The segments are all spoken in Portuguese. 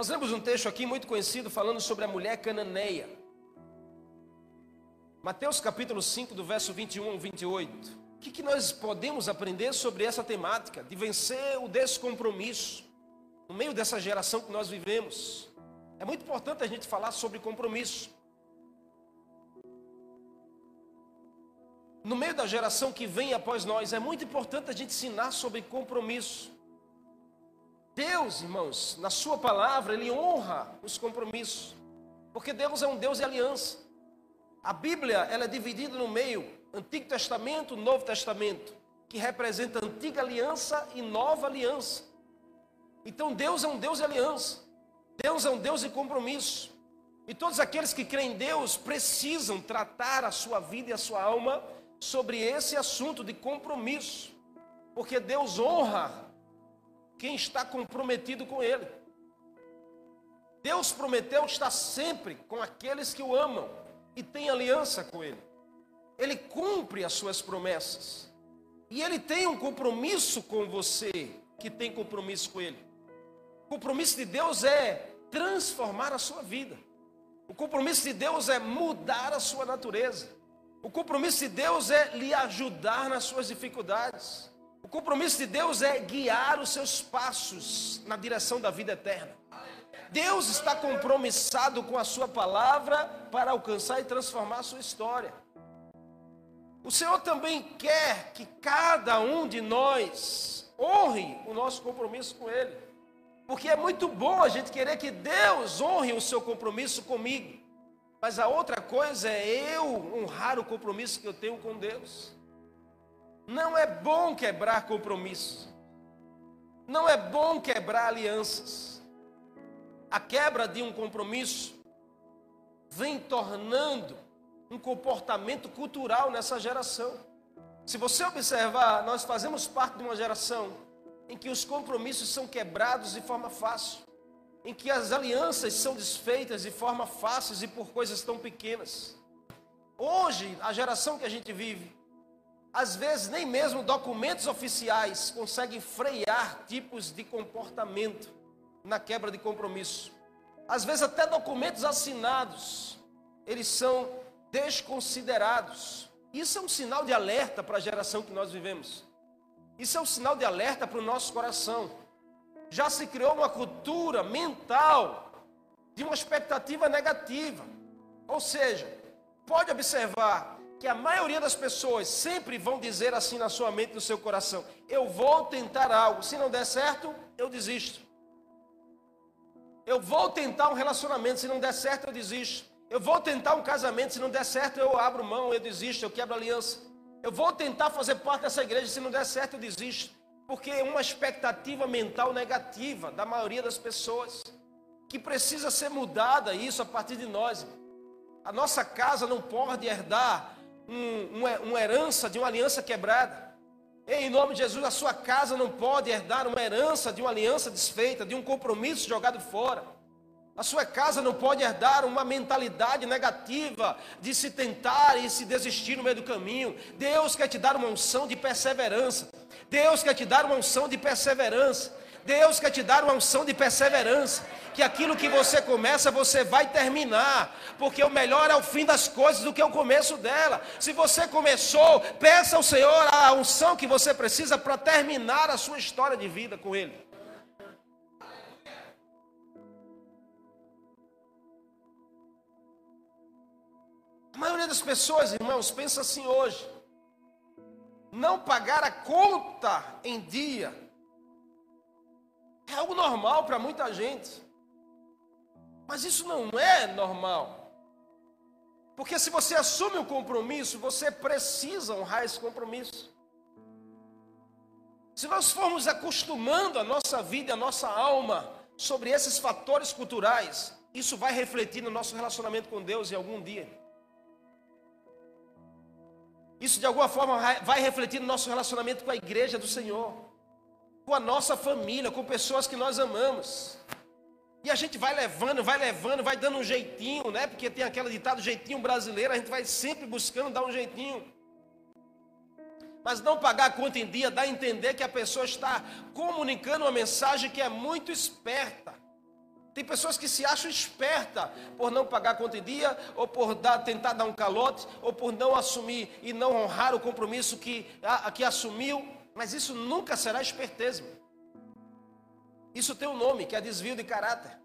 Nós lemos um texto aqui muito conhecido falando sobre a mulher cananeia. Mateus capítulo 5, do verso 21 ao 28. O que, que nós podemos aprender sobre essa temática de vencer o descompromisso no meio dessa geração que nós vivemos? É muito importante a gente falar sobre compromisso. No meio da geração que vem após nós, é muito importante a gente ensinar sobre compromisso. Deus, irmãos, na Sua palavra, Ele honra os compromissos, porque Deus é um Deus de aliança. A Bíblia ela é dividida no meio Antigo Testamento, Novo Testamento, que representa Antiga Aliança e Nova Aliança. Então Deus é um Deus de aliança, Deus é um Deus de compromisso. E todos aqueles que creem em Deus precisam tratar a sua vida e a sua alma sobre esse assunto de compromisso, porque Deus honra quem está comprometido com Ele. Deus prometeu estar sempre com aqueles que o amam e têm aliança com Ele. Ele cumpre as suas promessas. E Ele tem um compromisso com você que tem compromisso com Ele. O compromisso de Deus é transformar a sua vida. O compromisso de Deus é mudar a sua natureza. O compromisso de Deus é lhe ajudar nas suas dificuldades. Compromisso de Deus é guiar os seus passos na direção da vida eterna. Deus está compromissado com a sua palavra para alcançar e transformar a sua história. O Senhor também quer que cada um de nós honre o nosso compromisso com Ele. Porque é muito bom a gente querer que Deus honre o seu compromisso comigo. Mas a outra coisa é eu honrar o compromisso que eu tenho com Deus. Não é bom quebrar compromissos. Não é bom quebrar alianças. A quebra de um compromisso vem tornando um comportamento cultural nessa geração. Se você observar, nós fazemos parte de uma geração em que os compromissos são quebrados de forma fácil, em que as alianças são desfeitas de forma fácil e por coisas tão pequenas. Hoje, a geração que a gente vive, às vezes, nem mesmo documentos oficiais conseguem frear tipos de comportamento na quebra de compromisso. Às vezes, até documentos assinados, eles são desconsiderados. Isso é um sinal de alerta para a geração que nós vivemos. Isso é um sinal de alerta para o nosso coração. Já se criou uma cultura mental de uma expectativa negativa. Ou seja, pode observar, que a maioria das pessoas sempre vão dizer assim na sua mente, no seu coração: eu vou tentar algo, se não der certo, eu desisto. Eu vou tentar um relacionamento, se não der certo, eu desisto. Eu vou tentar um casamento, se não der certo, eu abro mão, eu desisto, eu quebro aliança. Eu vou tentar fazer parte dessa igreja, se não der certo, eu desisto. Porque é uma expectativa mental negativa da maioria das pessoas, que precisa ser mudada isso a partir de nós. A nossa casa não pode herdar um, uma, uma herança de uma aliança quebrada. Em nome de Jesus, a sua casa não pode herdar uma herança de uma aliança desfeita, de um compromisso jogado fora. A sua casa não pode herdar uma mentalidade negativa de se tentar e se desistir no meio do caminho. Deus quer te dar uma unção de perseverança. Deus quer te dar uma unção de perseverança. Deus quer te dar uma unção de perseverança que aquilo que você começa, você vai terminar, porque o melhor é o fim das coisas do que o começo dela. Se você começou, peça ao Senhor a unção que você precisa para terminar a sua história de vida com Ele. A maioria das pessoas, irmãos, pensa assim hoje: não pagar a conta em dia é algo normal para muita gente. Mas isso não é normal. Porque se você assume o um compromisso, você precisa honrar esse compromisso. Se nós formos acostumando a nossa vida, a nossa alma sobre esses fatores culturais, isso vai refletir no nosso relacionamento com Deus em algum dia. Isso de alguma forma vai refletir no nosso relacionamento com a igreja do Senhor, com a nossa família, com pessoas que nós amamos. E a gente vai levando, vai levando, vai dando um jeitinho, né? Porque tem aquele ditado jeitinho brasileiro, a gente vai sempre buscando dar um jeitinho. Mas não pagar a conta em dia dá a entender que a pessoa está comunicando uma mensagem que é muito esperta. Tem pessoas que se acham espertas por não pagar a conta em dia, ou por dar, tentar dar um calote, ou por não assumir e não honrar o compromisso que, a, que assumiu. Mas isso nunca será esperteza. Isso tem um nome, que é desvio de caráter.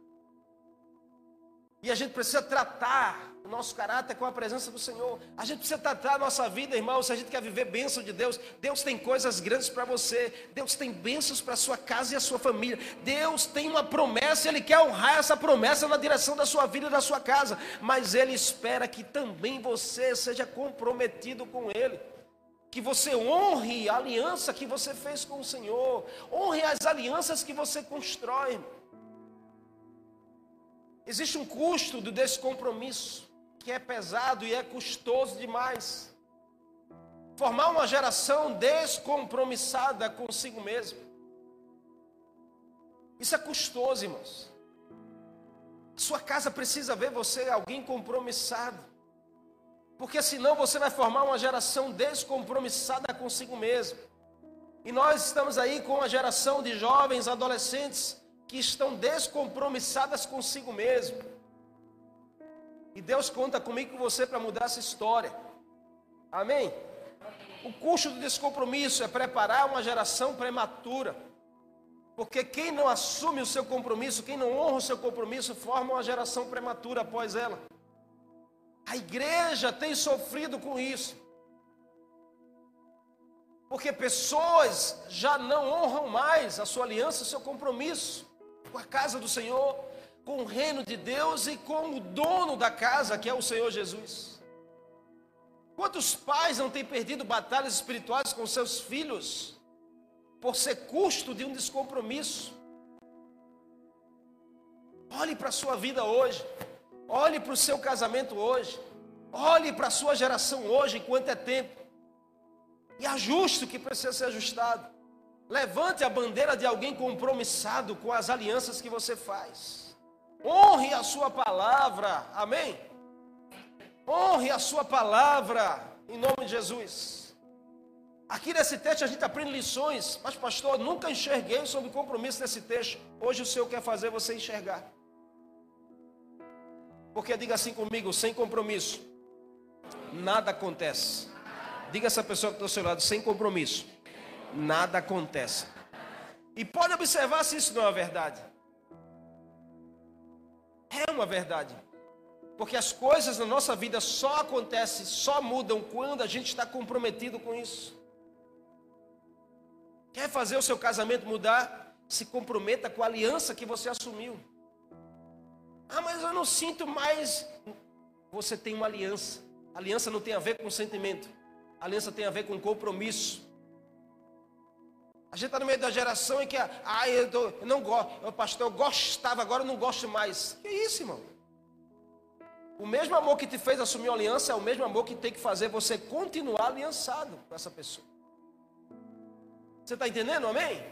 E a gente precisa tratar o nosso caráter com a presença do Senhor. A gente precisa tratar a nossa vida, irmão. Se a gente quer viver bênção de Deus, Deus tem coisas grandes para você. Deus tem bênçãos para a sua casa e a sua família. Deus tem uma promessa, Ele quer honrar essa promessa na direção da sua vida e da sua casa. Mas Ele espera que também você seja comprometido com Ele. Que você honre a aliança que você fez com o Senhor. Honre as alianças que você constrói. Existe um custo do descompromisso, que é pesado e é custoso demais. Formar uma geração descompromissada consigo mesmo. Isso é custoso, irmãos. Sua casa precisa ver você alguém compromissado. Porque senão você vai formar uma geração descompromissada consigo mesmo. E nós estamos aí com uma geração de jovens, adolescentes, que estão descompromissadas consigo mesmo. E Deus conta comigo com você para mudar essa história. Amém? O custo do descompromisso é preparar uma geração prematura. Porque quem não assume o seu compromisso, quem não honra o seu compromisso, forma uma geração prematura após ela. A igreja tem sofrido com isso. Porque pessoas já não honram mais a sua aliança, o seu compromisso com a casa do Senhor, com o reino de Deus e com o dono da casa, que é o Senhor Jesus. Quantos pais não têm perdido batalhas espirituais com seus filhos por ser custo de um descompromisso? Olhe para a sua vida hoje, olhe para o seu casamento hoje, olhe para a sua geração hoje, enquanto é tempo, e ajuste o que precisa ser ajustado. Levante a bandeira de alguém compromissado com as alianças que você faz. Honre a sua palavra. Amém? Honre a sua palavra em nome de Jesus. Aqui nesse texto a gente aprende lições, mas pastor, nunca enxerguei sobre compromisso desse texto. Hoje o Senhor quer fazer você enxergar. Porque diga assim comigo, sem compromisso, nada acontece. Diga essa pessoa que está ao seu lado, sem compromisso, nada acontece. E pode observar se isso não é verdade. É uma verdade. Porque as coisas na nossa vida só acontecem, só mudam quando a gente está comprometido com isso. Quer fazer o seu casamento mudar? Se comprometa com a aliança que você assumiu. Ah, mas eu não sinto mais. Você tem uma aliança. aliança não tem a ver com sentimento. aliança tem a ver com compromisso. A gente está no meio da geração em que, ah, eu, tô, eu não gosto, pastor, eu gostava, agora eu não gosto mais. Que isso, irmão? O mesmo amor que te fez assumir uma aliança é o mesmo amor que tem que fazer você continuar aliançado com essa pessoa. Você está entendendo, amém?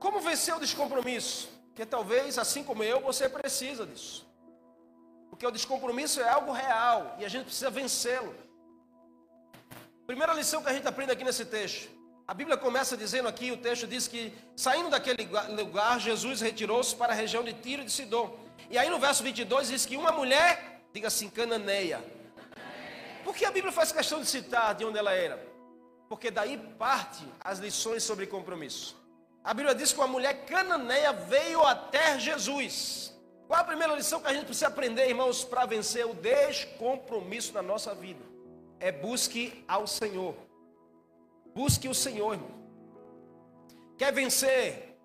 Como vencer o descompromisso? Porque talvez, assim como eu, você precisa disso. Porque o descompromisso é algo real e a gente precisa vencê-lo. Primeira lição que a gente aprende aqui nesse texto. A Bíblia começa dizendo aqui, o texto diz que saindo daquele lugar, Jesus retirou-se para a região de Tiro e de Sidom. E aí no verso 22 diz que uma mulher, diga assim, cananeia. Por que a Bíblia faz questão de citar de onde ela era? Porque daí parte as lições sobre compromisso. A Bíblia diz que uma mulher cananeia veio até Jesus. Qual a primeira lição que a gente precisa aprender, irmãos, para vencer o descompromisso na nossa vida? é busque ao Senhor. Busque o Senhor, irmão. Quer vencer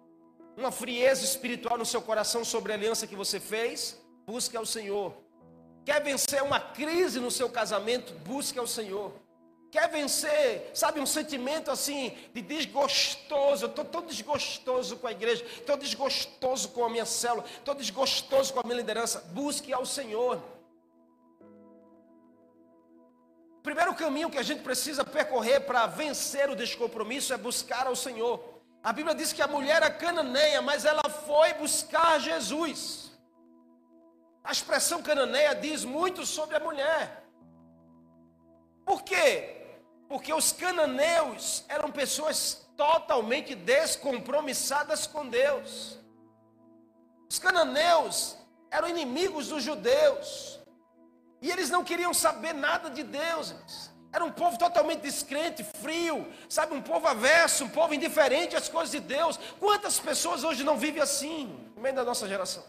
uma frieza espiritual no seu coração sobre a aliança que você fez? Busque ao Senhor. Quer vencer uma crise no seu casamento? Busque ao Senhor. Quer vencer, sabe, um sentimento assim de desgostoso. Estou tão desgostoso com a igreja, estou desgostoso com a minha célula, estou desgostoso com a minha liderança. Busque ao Senhor. primeiro caminho que a gente precisa percorrer para vencer o descompromisso é buscar ao Senhor. A Bíblia diz que a mulher era cananeia, mas ela foi buscar Jesus. A expressão cananeia diz muito sobre a mulher. Por quê? Porque os cananeus eram pessoas totalmente descompromissadas com Deus. Os cananeus eram inimigos dos judeus. E eles não queriam saber nada de Deus. Era um povo totalmente descrente, frio, sabe, um povo averso, um povo indiferente às coisas de Deus. Quantas pessoas hoje não vivem assim, no meio da nossa geração?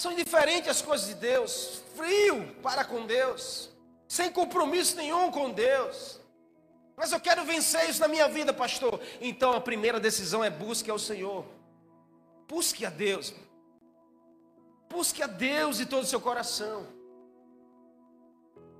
São indiferentes às coisas de Deus, frio para com Deus, sem compromisso nenhum com Deus. Mas eu quero vencer isso na minha vida, pastor. Então a primeira decisão é busque ao Senhor. Busque a Deus. Busque a Deus de todo o seu coração.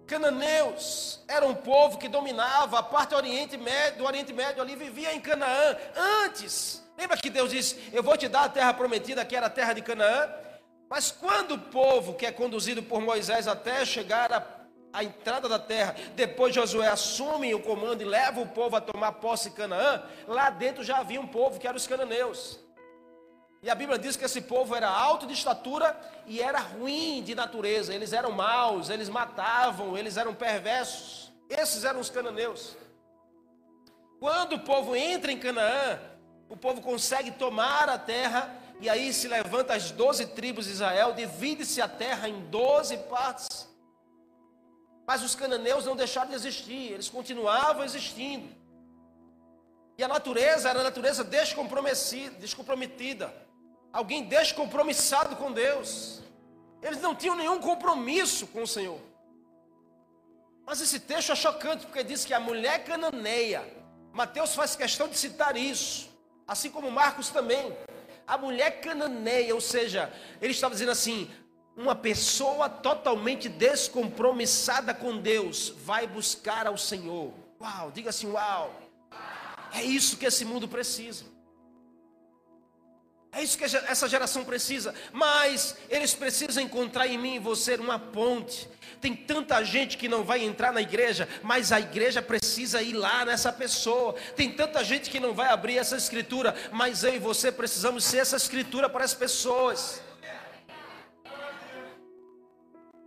Cananeus era um povo que dominava a parte do Oriente Médio, do Oriente Médio ali, vivia em Canaã antes. Lembra que Deus disse: Eu vou te dar a terra prometida, que era a terra de Canaã? Mas quando o povo que é conduzido por Moisés até chegar à, à entrada da terra, depois Josué assume o comando e leva o povo a tomar posse em Canaã, lá dentro já havia um povo que eram os cananeus. E a Bíblia diz que esse povo era alto de estatura e era ruim de natureza. Eles eram maus, eles matavam, eles eram perversos. Esses eram os cananeus. Quando o povo entra em Canaã, o povo consegue tomar a terra e aí se levanta as doze tribos de Israel, divide-se a terra em doze partes. Mas os cananeus não deixaram de existir, eles continuavam existindo. E a natureza era a natureza descomprometida alguém descompromissado com Deus. Eles não tinham nenhum compromisso com o Senhor. Mas esse texto é chocante, porque diz que a mulher cananeia, Mateus faz questão de citar isso, assim como Marcos também. A mulher cananeia, ou seja, ele estava dizendo assim: uma pessoa totalmente descompromissada com Deus vai buscar ao Senhor. Uau, diga assim: uau. É isso que esse mundo precisa. É isso que essa geração precisa. Mas eles precisam encontrar em mim e você uma ponte. Tem tanta gente que não vai entrar na igreja, mas a igreja precisa ir lá nessa pessoa. Tem tanta gente que não vai abrir essa escritura, mas eu e você precisamos ser essa escritura para as pessoas.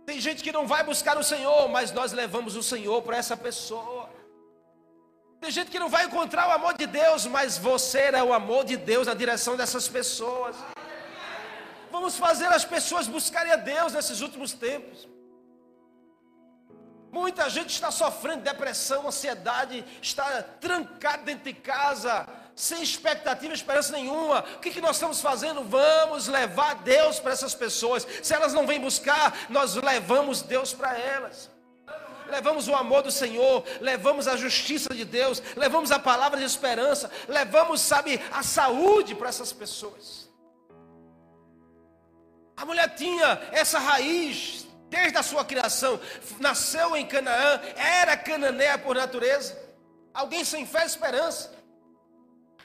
Tem gente que não vai buscar o Senhor, mas nós levamos o Senhor para essa pessoa. Tem gente que não vai encontrar o amor de Deus, mas você é o amor de Deus na direção dessas pessoas. Vamos fazer as pessoas buscarem a Deus nesses últimos tempos. Muita gente está sofrendo depressão, ansiedade, está trancado dentro de casa, sem expectativa, esperança nenhuma. O que, que nós estamos fazendo? Vamos levar Deus para essas pessoas. Se elas não vêm buscar, nós levamos Deus para elas levamos o amor do Senhor, levamos a justiça de Deus, levamos a palavra de esperança, levamos, sabe, a saúde para essas pessoas. A mulher tinha essa raiz desde a sua criação, nasceu em Canaã, era cananeia por natureza, alguém sem fé e esperança,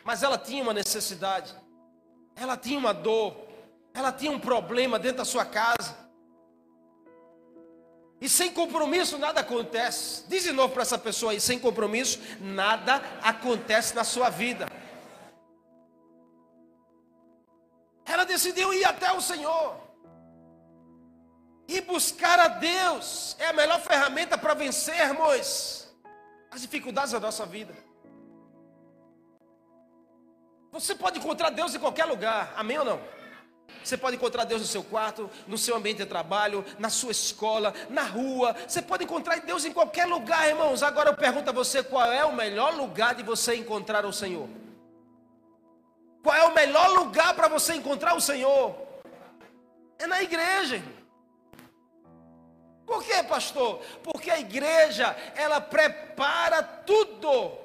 mas ela tinha uma necessidade, ela tinha uma dor, ela tinha um problema dentro da sua casa. E sem compromisso nada acontece. Diz de novo para essa pessoa aí: sem compromisso nada acontece na sua vida. Ela decidiu ir até o Senhor. E buscar a Deus é a melhor ferramenta para vencermos as dificuldades da nossa vida. Você pode encontrar Deus em qualquer lugar, amém ou não? Você pode encontrar Deus no seu quarto, no seu ambiente de trabalho, na sua escola, na rua. Você pode encontrar Deus em qualquer lugar, irmãos. Agora eu pergunto a você: qual é o melhor lugar de você encontrar o Senhor? Qual é o melhor lugar para você encontrar o Senhor? É na igreja. Por quê, pastor? Porque a igreja, ela prepara tudo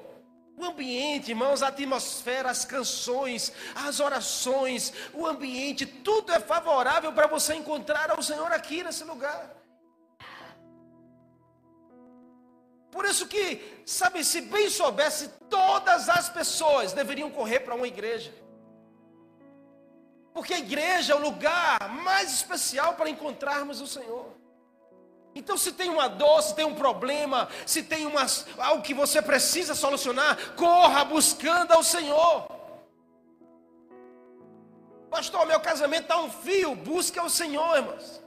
o ambiente, irmãos, a atmosfera, as canções, as orações, o ambiente, tudo é favorável para você encontrar ao Senhor aqui nesse lugar. Por isso que, sabe, se bem soubesse, todas as pessoas deveriam correr para uma igreja. Porque a igreja é o lugar mais especial para encontrarmos o Senhor. Então, se tem uma dor, se tem um problema, se tem uma, algo que você precisa solucionar, corra buscando ao Senhor. Pastor, meu casamento está um fio, busque ao Senhor, irmãos.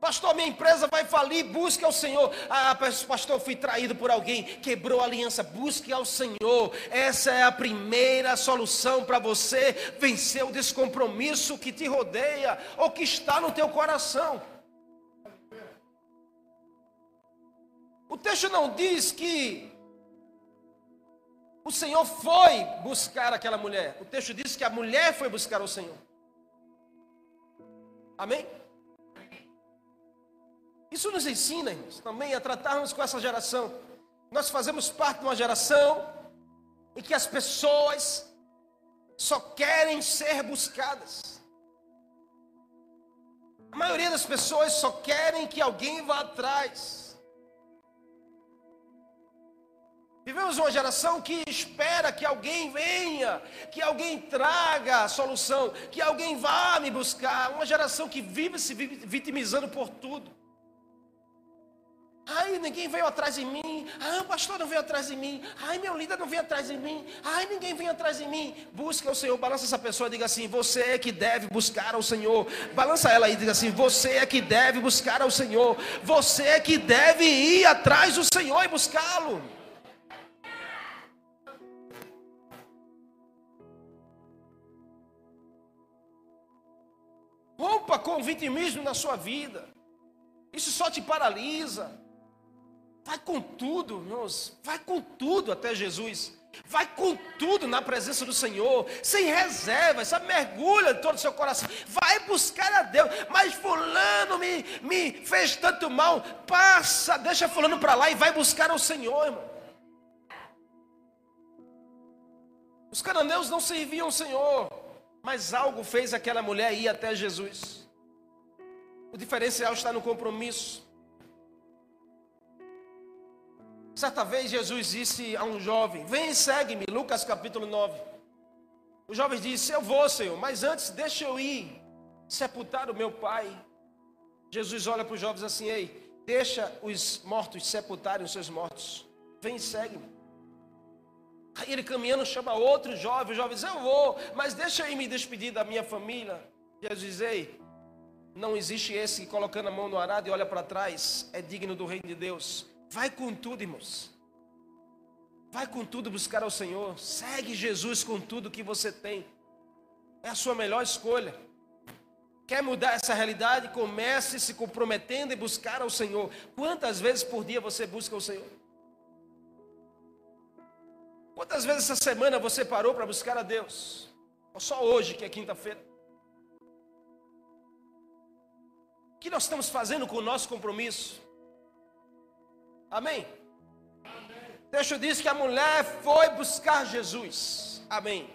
Pastor, minha empresa vai falir, busque ao Senhor. Ah, pastor, fui traído por alguém, quebrou a aliança, busque ao Senhor. Essa é a primeira solução para você vencer o descompromisso que te rodeia ou que está no teu coração. O texto não diz que o Senhor foi buscar aquela mulher. O texto diz que a mulher foi buscar o Senhor. Amém? Isso nos ensina, irmãos, também a tratarmos com essa geração. Nós fazemos parte de uma geração em que as pessoas só querem ser buscadas. A maioria das pessoas só querem que alguém vá atrás. Vivemos uma geração que espera que alguém venha, que alguém traga a solução, que alguém vá me buscar. Uma geração que vive se vitimizando por tudo. Ai, ninguém veio atrás de mim. Ah, o pastor não veio atrás de mim. Ai, meu líder não veio atrás de mim. Ai, ninguém veio atrás de mim. Busca o Senhor. Balança essa pessoa e diga assim: Você é que deve buscar ao Senhor. Balança ela e diga assim: Você é que deve buscar ao Senhor. Você é que deve ir atrás do Senhor e buscá-lo. Com o vitimismo na sua vida. Isso só te paralisa. Vai com tudo, irmãos. Vai com tudo até Jesus. Vai com tudo na presença do Senhor, sem reservas, sabe? Mergulha todo o seu coração. Vai buscar a Deus. Mas Fulano me, me fez tanto mal. Passa, deixa Fulano para lá e vai buscar ao Senhor, irmão. Os cananeus não serviam ao Senhor, mas algo fez aquela mulher ir até Jesus. O diferencial está no compromisso. Certa vez Jesus disse a um jovem: Vem segue-me, Lucas capítulo 9. O jovem disse: Eu vou, Senhor, mas antes deixa eu ir sepultar o meu pai. Jesus olha para os jovens assim: Ei, deixa os mortos sepultarem os seus mortos. Vem segue-me. Aí ele caminhando chama outro jovem, o jovem diz: Eu vou, mas deixa eu ir me despedir da minha família. Jesus diz: Ei, não existe esse que colocando a mão no arado e olha para trás é digno do reino de Deus. Vai com tudo, irmãos. Vai com tudo buscar ao Senhor. Segue Jesus com tudo que você tem. É a sua melhor escolha. Quer mudar essa realidade? Comece se comprometendo e buscar ao Senhor. Quantas vezes por dia você busca o Senhor? Quantas vezes essa semana você parou para buscar a Deus? Ou só hoje, que é quinta-feira? Que nós estamos fazendo com o nosso compromisso? Amém? O texto diz que a mulher foi buscar Jesus. Amém.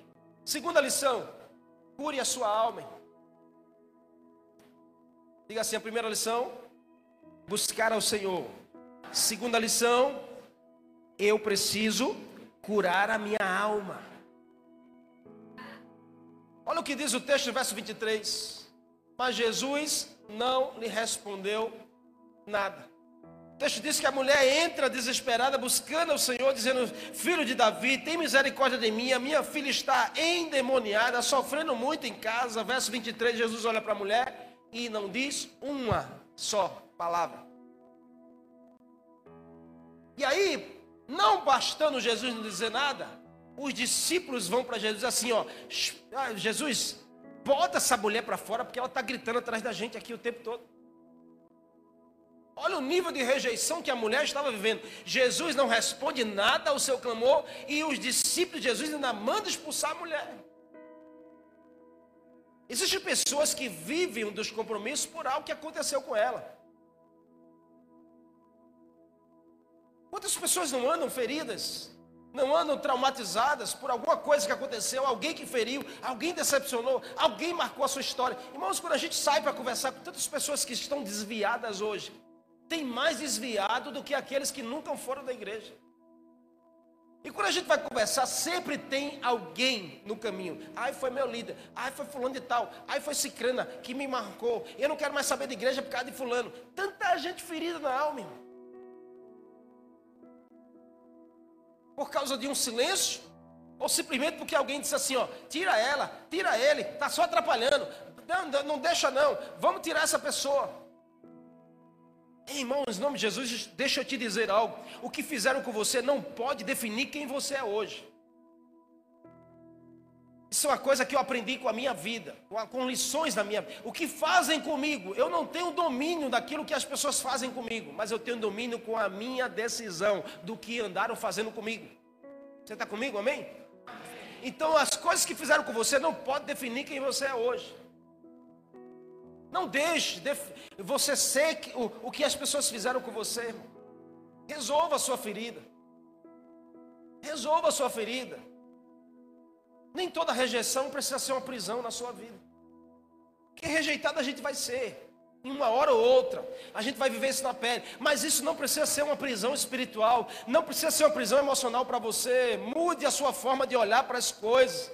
Segunda lição: cure a sua alma. Diga assim: a primeira lição, buscar ao Senhor. Segunda lição, eu preciso curar a minha alma. Olha o que diz o texto, verso 23. Mas Jesus não lhe respondeu nada. O texto diz que a mulher entra desesperada, buscando ao Senhor, dizendo: Filho de Davi, tem misericórdia de mim, a minha filha está endemoniada, sofrendo muito em casa. Verso 23, Jesus olha para a mulher e não diz uma só palavra. E aí, não bastando Jesus não dizer nada, os discípulos vão para Jesus assim: Ó, ah, Jesus, bota essa mulher para fora, porque ela está gritando atrás da gente aqui o tempo todo. Olha o nível de rejeição que a mulher estava vivendo. Jesus não responde nada ao seu clamor e os discípulos de Jesus ainda mandam expulsar a mulher. Existem pessoas que vivem dos compromissos por algo que aconteceu com ela. Quantas pessoas não andam feridas, não andam traumatizadas por alguma coisa que aconteceu, alguém que feriu, alguém decepcionou, alguém marcou a sua história? Irmãos, quando a gente sai para conversar com tantas pessoas que estão desviadas hoje, tem mais desviado do que aqueles que nunca foram da igreja. E quando a gente vai conversar, sempre tem alguém no caminho. Ai, foi meu líder. Ai, foi fulano de tal. Ai, foi cicrana que me marcou. Eu não quero mais saber de igreja por causa de fulano. Tanta gente ferida na alma, irmão. Por causa de um silêncio? Ou simplesmente porque alguém disse assim, ó, tira ela, tira ele, está só atrapalhando. Não, não deixa não, vamos tirar essa pessoa. Irmãos, em nome de Jesus, deixa eu te dizer algo. O que fizeram com você não pode definir quem você é hoje. Isso é uma coisa que eu aprendi com a minha vida, com lições da minha vida. O que fazem comigo, eu não tenho domínio daquilo que as pessoas fazem comigo, mas eu tenho domínio com a minha decisão do que andaram fazendo comigo. Você está comigo, amém? Então as coisas que fizeram com você não podem definir quem você é hoje. Não deixe você ser o, o que as pessoas fizeram com você, irmão. Resolva a sua ferida. Resolva a sua ferida. Nem toda rejeição precisa ser uma prisão na sua vida. Que rejeitado a gente vai ser. Em uma hora ou outra, a gente vai viver isso na pele, mas isso não precisa ser uma prisão espiritual, não precisa ser uma prisão emocional para você. Mude a sua forma de olhar para as coisas.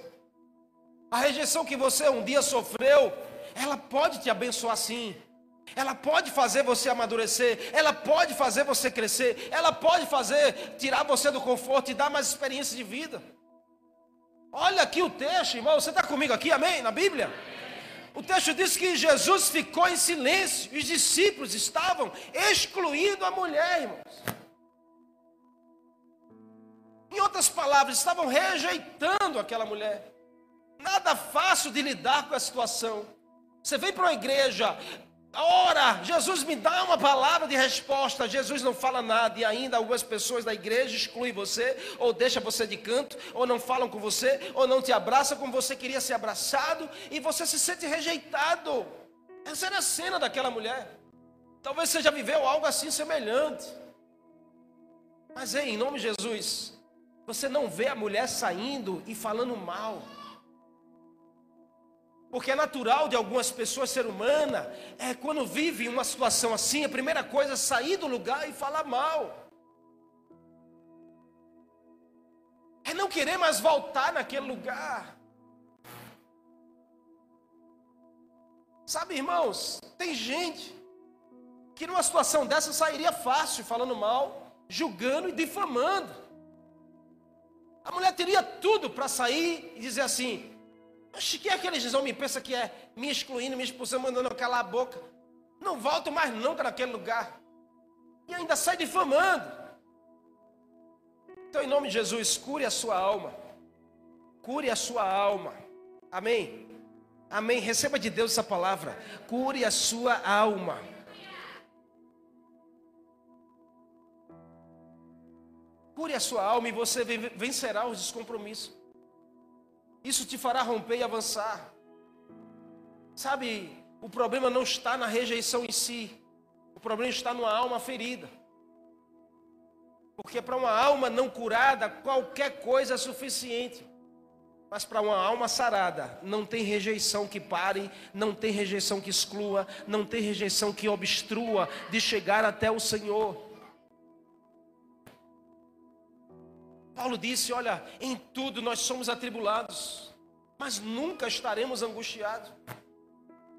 A rejeição que você um dia sofreu, ela pode te abençoar sim. Ela pode fazer você amadurecer, ela pode fazer você crescer, ela pode fazer tirar você do conforto e dar mais experiência de vida. Olha aqui o texto, irmão. Você está comigo aqui, amém? Na Bíblia? O texto diz que Jesus ficou em silêncio. Os discípulos estavam excluindo a mulher, irmãos. Em outras palavras, estavam rejeitando aquela mulher. Nada fácil de lidar com a situação. Você vem para uma igreja, Ora, Jesus me dá uma palavra de resposta. Jesus não fala nada e ainda algumas pessoas da igreja excluem você, ou deixa você de canto, ou não falam com você, ou não te abraçam como você queria ser abraçado, e você se sente rejeitado. Essa era a cena daquela mulher. Talvez você já viveu algo assim semelhante. Mas em nome de Jesus, você não vê a mulher saindo e falando mal. Porque é natural de algumas pessoas ser humana, é quando vive uma situação assim, a primeira coisa é sair do lugar e falar mal. É não querer mais voltar naquele lugar. Sabe, irmãos, tem gente que numa situação dessa sairia fácil, falando mal, julgando e difamando. A mulher teria tudo para sair e dizer assim: Oxe, que é aqueles homens pensam que é me excluindo, me expulsando, mandando eu calar a boca. Não volto mais nunca naquele lugar. E ainda sai difamando. Então, em nome de Jesus, cure a sua alma. Cure a sua alma. Amém? Amém. Receba de Deus essa palavra. Cure a sua alma. Cure a sua alma e você vencerá os descompromissos. Isso te fará romper e avançar. Sabe, o problema não está na rejeição em si, o problema está numa alma ferida. Porque para uma alma não curada, qualquer coisa é suficiente. Mas para uma alma sarada, não tem rejeição que pare, não tem rejeição que exclua, não tem rejeição que obstrua de chegar até o Senhor. Paulo disse: Olha, em tudo nós somos atribulados, mas nunca estaremos angustiados.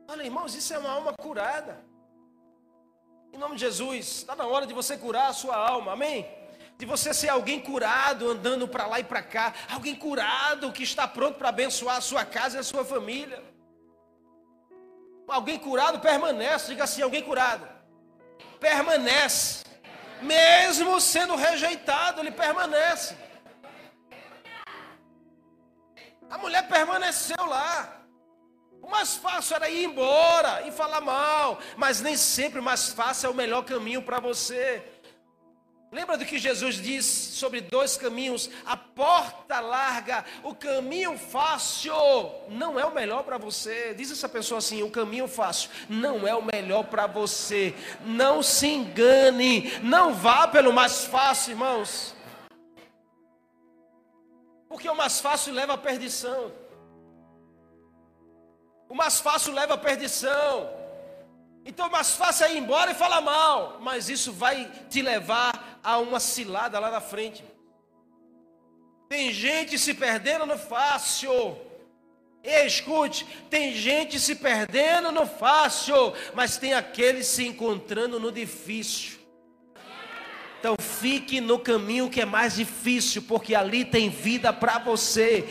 Olha, irmãos, isso é uma alma curada. Em nome de Jesus, está na hora de você curar a sua alma, amém? De você ser alguém curado, andando para lá e para cá, alguém curado que está pronto para abençoar a sua casa e a sua família. Alguém curado permanece, diga assim: alguém curado permanece, mesmo sendo rejeitado, ele permanece. A mulher permaneceu lá. O mais fácil era ir embora e falar mal, mas nem sempre o mais fácil é o melhor caminho para você. Lembra do que Jesus disse sobre dois caminhos? A porta larga, o caminho fácil não é o melhor para você. Diz essa pessoa assim: o caminho fácil não é o melhor para você. Não se engane, não vá pelo mais fácil, irmãos. Porque o mais fácil leva à perdição. O mais fácil leva à perdição. Então o mais fácil é ir embora e falar mal. Mas isso vai te levar a uma cilada lá na frente. Tem gente se perdendo no fácil. escute, tem gente se perdendo no fácil, mas tem aqueles se encontrando no difícil. Então fique no caminho que é mais difícil, porque ali tem vida para você.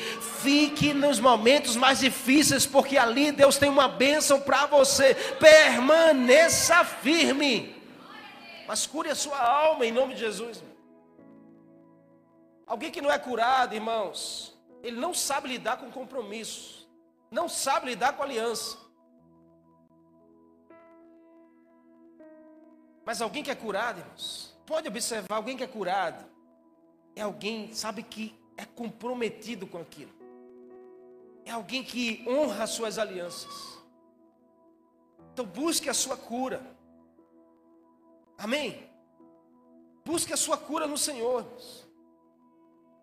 Fique nos momentos mais difíceis, porque ali Deus tem uma bênção para você. Permaneça firme. mas cure a sua alma em nome de Jesus. Alguém que não é curado, irmãos, ele não sabe lidar com compromisso, não sabe lidar com aliança. Mas alguém que é curado, irmãos, pode observar, alguém que é curado é alguém, sabe, que é comprometido com aquilo. É alguém que honra as suas alianças. Então busque a sua cura. Amém? Busque a sua cura no Senhor.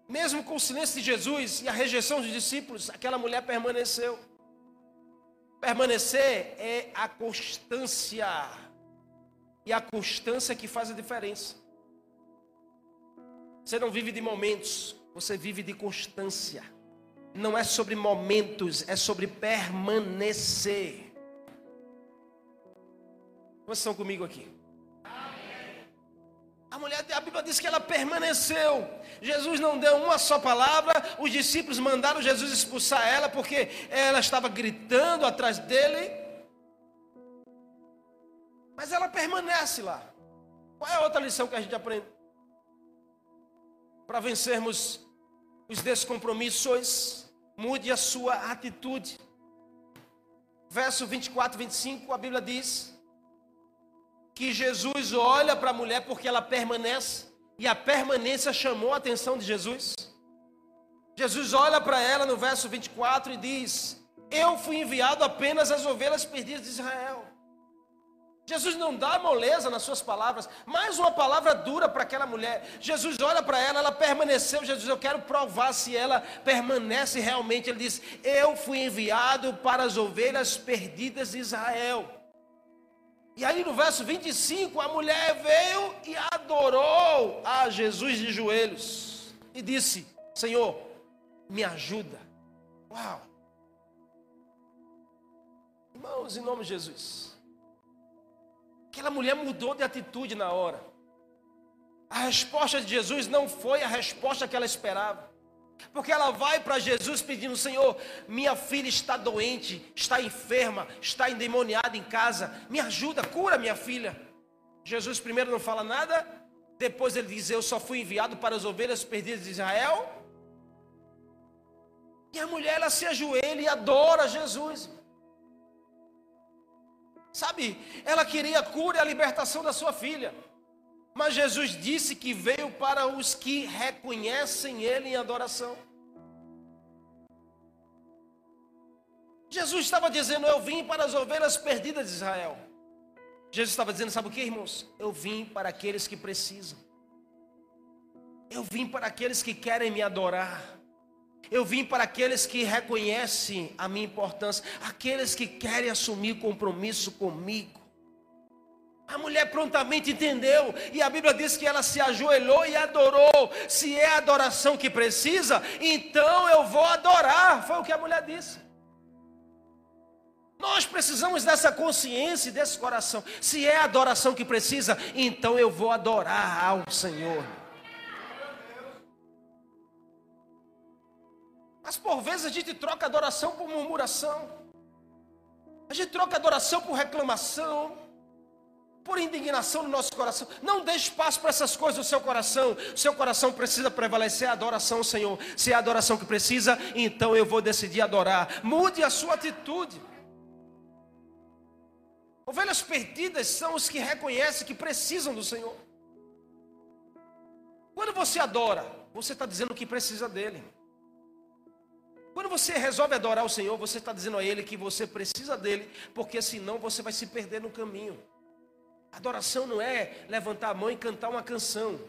Mesmo com o silêncio de Jesus e a rejeição dos discípulos, aquela mulher permaneceu. Permanecer é a constância. E a constância que faz a diferença. Você não vive de momentos, você vive de constância. Não é sobre momentos, é sobre permanecer. Vocês estão comigo aqui? A mulher, a Bíblia diz que ela permaneceu. Jesus não deu uma só palavra. Os discípulos mandaram Jesus expulsar ela porque ela estava gritando atrás dele. Mas ela permanece lá. Qual é a outra lição que a gente aprende? Para vencermos os descompromissos, mude a sua atitude. Verso 24, 25, a Bíblia diz que Jesus olha para a mulher porque ela permanece, e a permanência chamou a atenção de Jesus. Jesus olha para ela no verso 24 e diz: Eu fui enviado apenas às ovelhas perdidas de Israel. Jesus não dá moleza nas suas palavras, mais uma palavra dura para aquela mulher. Jesus olha para ela, ela permaneceu. Jesus, eu quero provar se ela permanece realmente. Ele diz: Eu fui enviado para as ovelhas perdidas de Israel. E aí no verso 25, a mulher veio e adorou a Jesus de joelhos e disse: Senhor, me ajuda. Uau! Irmãos, em nome de Jesus. Aquela mulher mudou de atitude na hora. A resposta de Jesus não foi a resposta que ela esperava. Porque ela vai para Jesus pedindo: Senhor, minha filha está doente, está enferma, está endemoniada em casa, me ajuda, cura minha filha. Jesus primeiro não fala nada, depois ele diz: Eu só fui enviado para as ovelhas perdidas de Israel. E a mulher ela se ajoelha e adora Jesus. Sabe, ela queria a cura e a libertação da sua filha. Mas Jesus disse que veio para os que reconhecem Ele em adoração. Jesus estava dizendo: Eu vim para as ovelhas perdidas de Israel. Jesus estava dizendo: Sabe o que, irmãos? Eu vim para aqueles que precisam. Eu vim para aqueles que querem me adorar. Eu vim para aqueles que reconhecem a minha importância, aqueles que querem assumir compromisso comigo. A mulher prontamente entendeu, e a Bíblia diz que ela se ajoelhou e adorou. Se é a adoração que precisa, então eu vou adorar. Foi o que a mulher disse. Nós precisamos dessa consciência e desse coração. Se é a adoração que precisa, então eu vou adorar ao Senhor. Por vezes a gente troca adoração por murmuração. A gente troca adoração por reclamação, por indignação no nosso coração. Não deixe espaço para essas coisas no seu coração. O seu coração precisa prevalecer a adoração ao Senhor. Se é a adoração que precisa, então eu vou decidir adorar. Mude a sua atitude. Ovelhas perdidas são os que reconhecem que precisam do Senhor. Quando você adora, você está dizendo que precisa dele. Quando você resolve adorar o Senhor, você está dizendo a Ele que você precisa dele, porque senão você vai se perder no caminho. Adoração não é levantar a mão e cantar uma canção.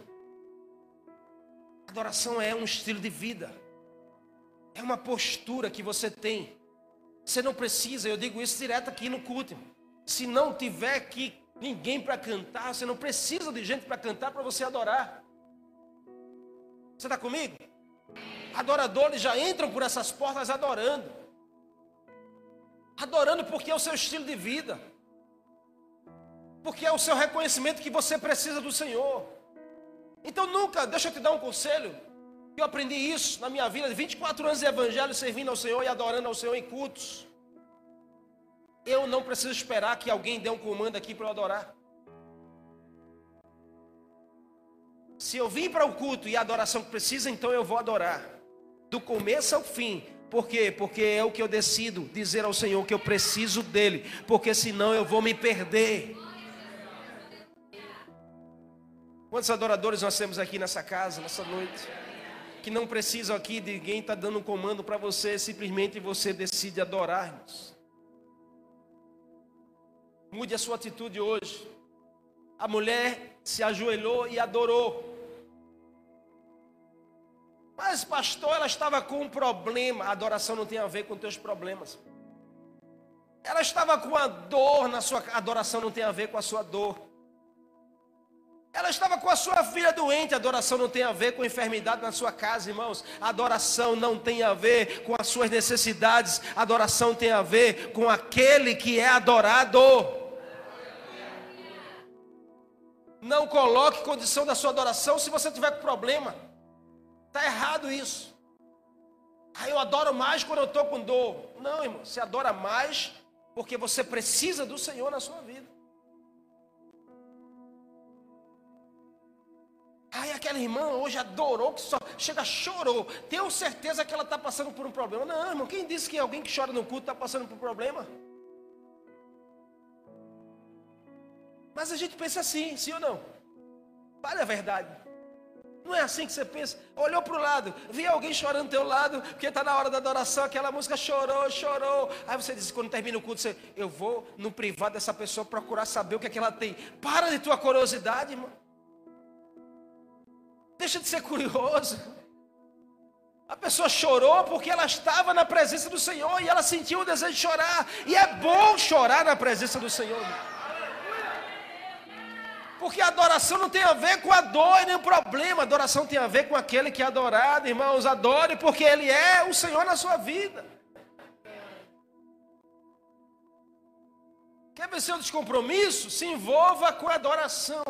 Adoração é um estilo de vida, é uma postura que você tem. Você não precisa, eu digo isso direto aqui no culto. Se não tiver aqui ninguém para cantar, você não precisa de gente para cantar para você adorar. Você está comigo? Adoradores já entram por essas portas adorando. Adorando porque é o seu estilo de vida. Porque é o seu reconhecimento que você precisa do Senhor. Então nunca, deixa eu te dar um conselho. Eu aprendi isso na minha vida, 24 anos de evangelho, servindo ao Senhor e adorando ao Senhor em cultos. Eu não preciso esperar que alguém dê um comando aqui para eu adorar. Se eu vim para o culto e a adoração que precisa, então eu vou adorar. Do começo ao fim. Por quê? Porque é o que eu decido dizer ao Senhor que eu preciso dele, porque senão eu vou me perder. Quantos adoradores nós temos aqui nessa casa, nessa noite? Que não precisam aqui de ninguém estar tá dando um comando para você, simplesmente você decide adorar-nos. Mude a sua atitude hoje. A mulher se ajoelhou e adorou. Mas, pastor, ela estava com um problema. A adoração não tem a ver com teus problemas. Ela estava com a dor na sua adoração não tem a ver com a sua dor. Ela estava com a sua filha doente, a adoração não tem a ver com a enfermidade na sua casa, irmãos. A adoração não tem a ver com as suas necessidades, a adoração tem a ver com aquele que é adorado. Não coloque condição da sua adoração se você tiver problema. Está errado isso. Ah, eu adoro mais quando eu estou com dor. Não, irmão, você adora mais porque você precisa do Senhor na sua vida. Ai, aquela irmã hoje adorou, que só chega, chorou. Tenho certeza que ela está passando por um problema. Não, irmão, quem disse que alguém que chora no culto está passando por um problema? Mas a gente pensa assim, sim ou não? Fale a verdade. Não é assim que você pensa. Olhou para o lado, viu alguém chorando do teu lado, porque está na hora da adoração, aquela música chorou, chorou. Aí você diz, quando termina o culto, você, eu vou no privado dessa pessoa procurar saber o que é que ela tem. Para de tua curiosidade, irmão. Deixa de ser curioso. A pessoa chorou porque ela estava na presença do Senhor e ela sentiu o desejo de chorar. E é bom chorar na presença do Senhor. Irmão. Porque adoração não tem a ver com a dor e nem o problema. Adoração tem a ver com aquele que é adorado, irmãos. Adore porque Ele é o Senhor na sua vida. Quer vencer o descompromisso? Se envolva com a adoração.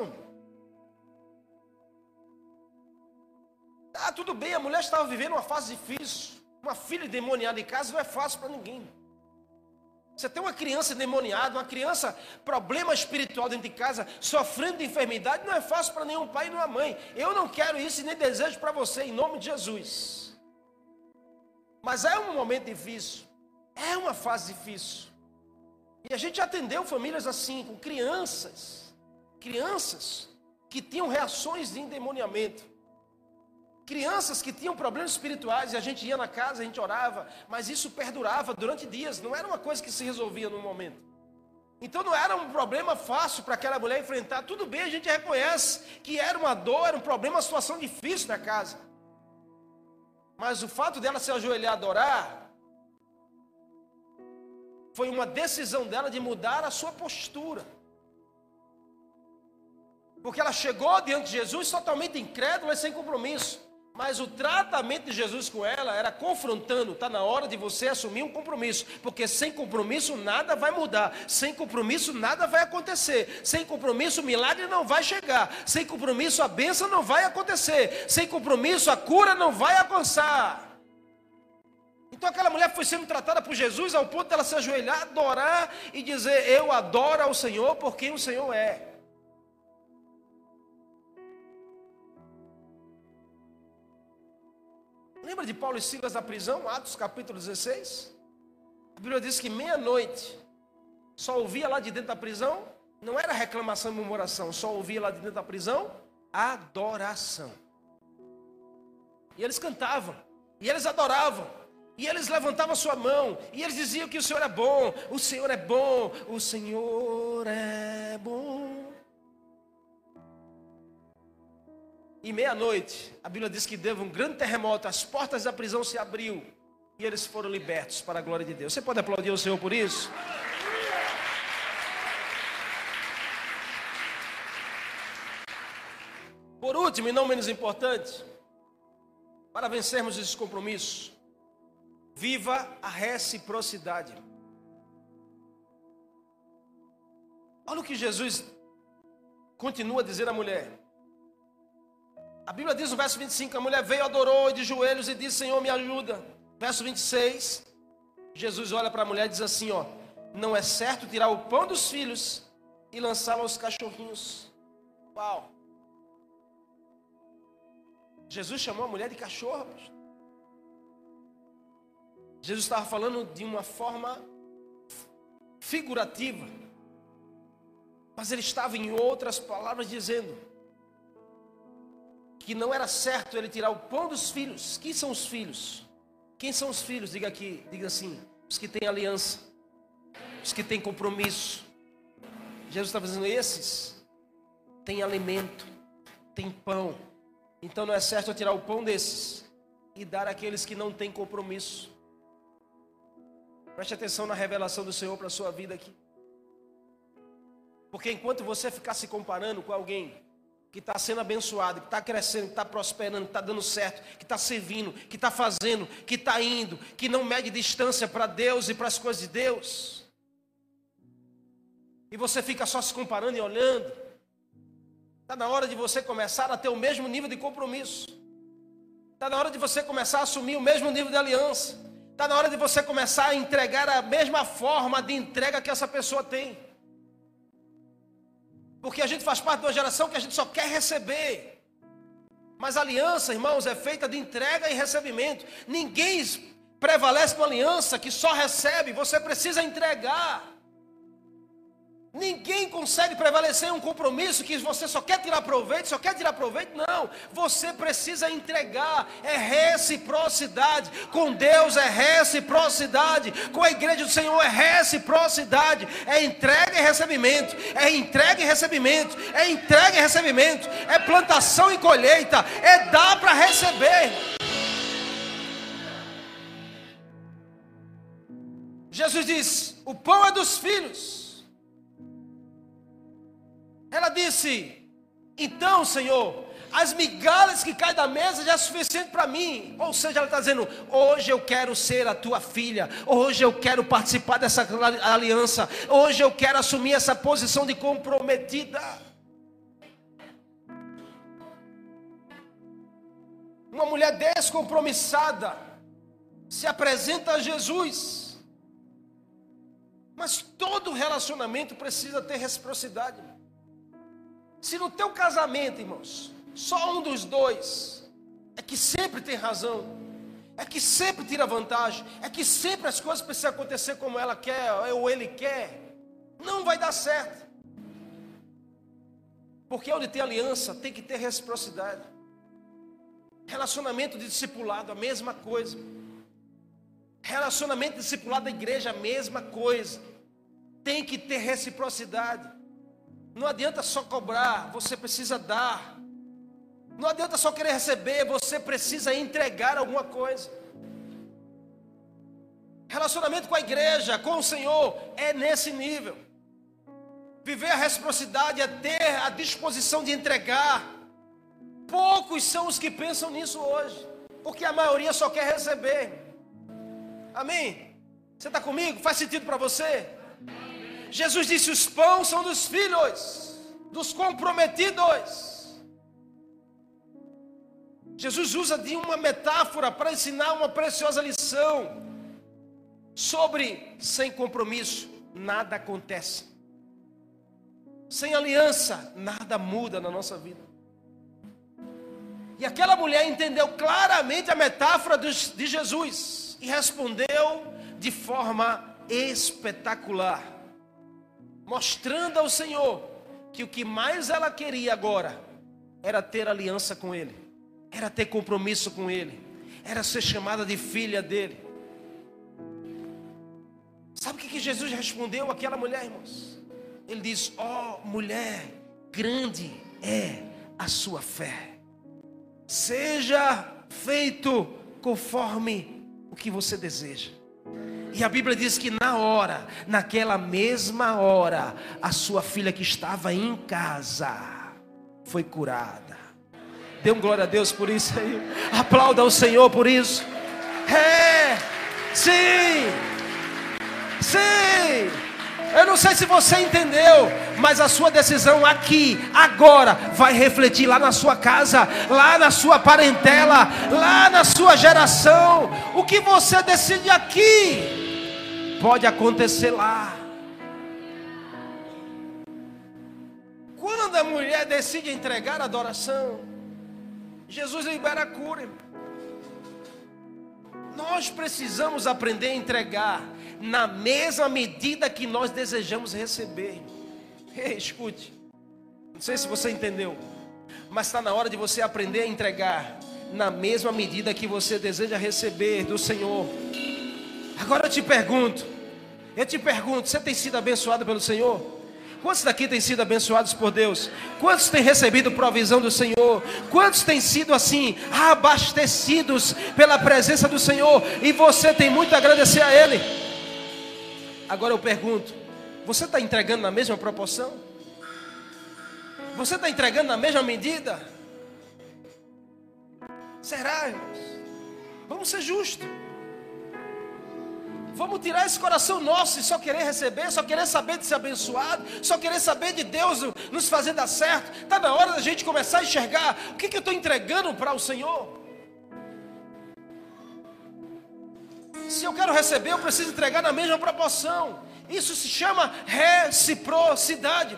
Ah, tudo bem, a mulher estava vivendo uma fase difícil. Uma filha demoniada em casa não é fácil para ninguém. Você tem uma criança endemoniada, uma criança, problema espiritual dentro de casa, sofrendo de enfermidade, não é fácil para nenhum pai e nenhuma mãe. Eu não quero isso e nem desejo para você, em nome de Jesus. Mas é um momento difícil, é uma fase difícil. E a gente atendeu famílias assim, com crianças, crianças que tinham reações de endemoniamento. Crianças que tinham problemas espirituais e a gente ia na casa, a gente orava, mas isso perdurava durante dias, não era uma coisa que se resolvia no momento. Então não era um problema fácil para aquela mulher enfrentar. Tudo bem, a gente reconhece que era uma dor, era um problema, uma situação difícil na casa. Mas o fato dela se ajoelhar adorar foi uma decisão dela de mudar a sua postura. Porque ela chegou diante de Jesus totalmente incrédula e sem compromisso. Mas o tratamento de Jesus com ela era confrontando, está na hora de você assumir um compromisso, porque sem compromisso nada vai mudar, sem compromisso nada vai acontecer, sem compromisso o milagre não vai chegar, sem compromisso a bênção não vai acontecer, sem compromisso a cura não vai alcançar. Então aquela mulher foi sendo tratada por Jesus ao ponto dela se ajoelhar, adorar e dizer: Eu adoro ao Senhor por quem o Senhor é. Lembra de Paulo e Silas na prisão, Atos capítulo 16? A Bíblia diz que meia-noite só ouvia lá de dentro da prisão, não era reclamação e murmuração, só ouvia lá de dentro da prisão adoração. E eles cantavam, e eles adoravam, e eles levantavam sua mão, e eles diziam que o Senhor é bom, o Senhor é bom, o Senhor é bom. E meia-noite, a Bíblia diz que deu um grande terremoto, as portas da prisão se abriu e eles foram libertos para a glória de Deus. Você pode aplaudir o Senhor por isso? Por último, e não menos importante, para vencermos esse compromisso, viva a reciprocidade. Olha o que Jesus continua a dizer à mulher: a Bíblia diz no verso 25: a mulher veio, adorou de joelhos e disse: Senhor, me ajuda. Verso 26, Jesus olha para a mulher e diz assim: Ó, não é certo tirar o pão dos filhos e lançá-lo aos cachorrinhos. Uau! Jesus chamou a mulher de cachorra. Jesus estava falando de uma forma figurativa. Mas ele estava, em outras palavras, dizendo que não era certo ele tirar o pão dos filhos. Quem são os filhos? Quem são os filhos? Diga aqui, diga assim: os que têm aliança, os que têm compromisso. Jesus estava dizendo: esses têm alimento, têm pão. Então não é certo eu tirar o pão desses e dar àqueles que não têm compromisso. Preste atenção na revelação do Senhor para a sua vida aqui. Porque enquanto você ficar se comparando com alguém que está sendo abençoado, que está crescendo, que está prosperando, que está dando certo, que está servindo, que está fazendo, que está indo, que não mede distância para Deus e para as coisas de Deus, e você fica só se comparando e olhando, está na hora de você começar a ter o mesmo nível de compromisso, está na hora de você começar a assumir o mesmo nível de aliança, está na hora de você começar a entregar a mesma forma de entrega que essa pessoa tem. Porque a gente faz parte de uma geração que a gente só quer receber. Mas aliança, irmãos, é feita de entrega e recebimento. Ninguém prevalece com aliança que só recebe, você precisa entregar. Ninguém consegue prevalecer em um compromisso que você só quer tirar proveito, só quer tirar proveito. Não, você precisa entregar. É reciprocidade. Com Deus é reciprocidade. Com a igreja do Senhor é reciprocidade. É entrega e recebimento. É entrega e recebimento. É entrega e recebimento. É plantação e colheita. É dar para receber. Jesus diz: o pão é dos filhos ela disse: Então, Senhor, as migalhas que caem da mesa já é suficiente para mim. Ou seja, ela está dizendo: Hoje eu quero ser a tua filha. Hoje eu quero participar dessa aliança. Hoje eu quero assumir essa posição de comprometida. Uma mulher descompromissada se apresenta a Jesus. Mas todo relacionamento precisa ter reciprocidade. Se no teu casamento, irmãos, só um dos dois é que sempre tem razão, é que sempre tira vantagem, é que sempre as coisas precisam acontecer como ela quer ou ele quer, não vai dar certo. Porque onde tem aliança tem que ter reciprocidade. Relacionamento de discipulado, a mesma coisa. Relacionamento discipulado da igreja, a mesma coisa. Tem que ter reciprocidade. Não adianta só cobrar, você precisa dar. Não adianta só querer receber, você precisa entregar alguma coisa. Relacionamento com a igreja, com o Senhor, é nesse nível. Viver a reciprocidade é ter a disposição de entregar. Poucos são os que pensam nisso hoje, porque a maioria só quer receber. Amém? Você está comigo? Faz sentido para você? Jesus disse: os pães são dos filhos, dos comprometidos. Jesus usa de uma metáfora para ensinar uma preciosa lição sobre sem compromisso nada acontece. Sem aliança, nada muda na nossa vida. E aquela mulher entendeu claramente a metáfora de Jesus e respondeu de forma espetacular mostrando ao Senhor que o que mais ela queria agora era ter aliança com Ele, era ter compromisso com Ele, era ser chamada de filha dele. Sabe o que Jesus respondeu àquela mulher, irmãos? Ele diz: Ó oh, mulher, grande é a sua fé, seja feito conforme o que você deseja. E a Bíblia diz que na hora, naquela mesma hora, a sua filha que estava em casa foi curada. Dê um glória a Deus por isso aí. Aplauda o Senhor por isso. É, sim, sim. Eu não sei se você entendeu, mas a sua decisão aqui, agora, vai refletir lá na sua casa, lá na sua parentela, lá na sua geração. O que você decide aqui pode acontecer lá. Quando a mulher decide entregar a adoração, Jesus libera a cura. Nós precisamos aprender a entregar na mesma medida que nós desejamos receber. Ei, escute. Não sei se você entendeu, mas está na hora de você aprender a entregar na mesma medida que você deseja receber do Senhor. Agora eu te pergunto, eu te pergunto, você tem sido abençoado pelo Senhor? Quantos daqui têm sido abençoados por Deus? Quantos têm recebido provisão do Senhor? Quantos têm sido assim, abastecidos pela presença do Senhor? E você tem muito a agradecer a Ele. Agora eu pergunto: você está entregando na mesma proporção? Você está entregando na mesma medida? Será, irmãos? Vamos ser justos. Vamos tirar esse coração nosso e só querer receber, só querer saber de ser abençoado, só querer saber de Deus nos fazer dar certo. Está na hora da gente começar a enxergar o que, que eu estou entregando para o Senhor. Se eu quero receber, eu preciso entregar na mesma proporção. Isso se chama reciprocidade.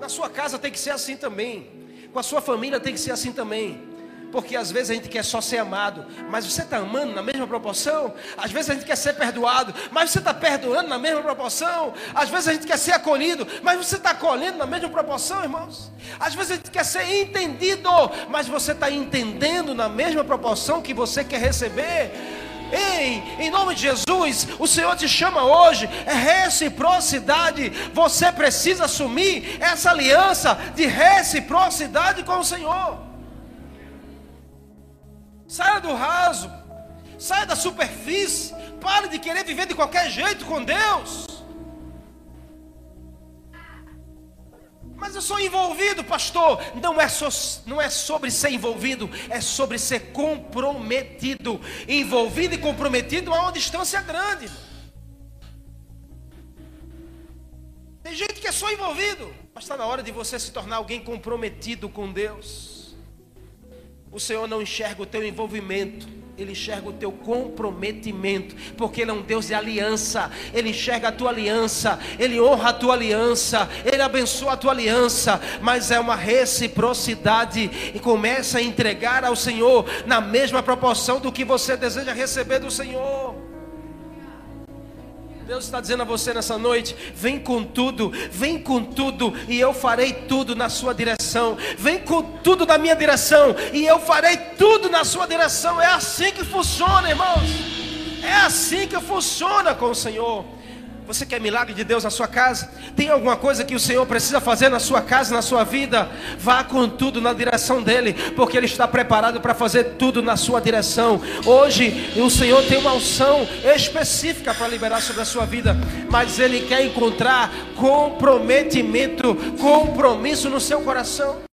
Na sua casa tem que ser assim também. Com a sua família tem que ser assim também. Porque às vezes a gente quer só ser amado, mas você está amando na mesma proporção. Às vezes a gente quer ser perdoado, mas você está perdoando na mesma proporção. Às vezes a gente quer ser acolhido, mas você está acolhendo na mesma proporção, irmãos. Às vezes a gente quer ser entendido, mas você está entendendo na mesma proporção que você quer receber. Ei, em nome de Jesus, o Senhor te chama hoje, é reciprocidade. Você precisa assumir essa aliança de reciprocidade com o Senhor. Saia do raso. Saia da superfície. Pare de querer viver de qualquer jeito com Deus. Mas eu sou envolvido, pastor. Não é, so, não é sobre ser envolvido, é sobre ser comprometido. Envolvido e comprometido há uma distância grande. Tem gente que é só envolvido, mas está na hora de você se tornar alguém comprometido com Deus. O Senhor não enxerga o teu envolvimento, Ele enxerga o teu comprometimento, porque Ele é um Deus de aliança. Ele enxerga a tua aliança, Ele honra a tua aliança, Ele abençoa a tua aliança, mas é uma reciprocidade e começa a entregar ao Senhor na mesma proporção do que você deseja receber do Senhor. Deus está dizendo a você nessa noite: vem com tudo, vem com tudo, e eu farei tudo na sua direção. Vem com tudo na minha direção, e eu farei tudo na sua direção. É assim que funciona, irmãos. É assim que funciona com o Senhor. Você quer milagre de Deus na sua casa? Tem alguma coisa que o Senhor precisa fazer na sua casa, na sua vida? Vá com tudo na direção dEle, porque Ele está preparado para fazer tudo na sua direção. Hoje, o Senhor tem uma unção específica para liberar sobre a sua vida, mas Ele quer encontrar comprometimento, compromisso no seu coração.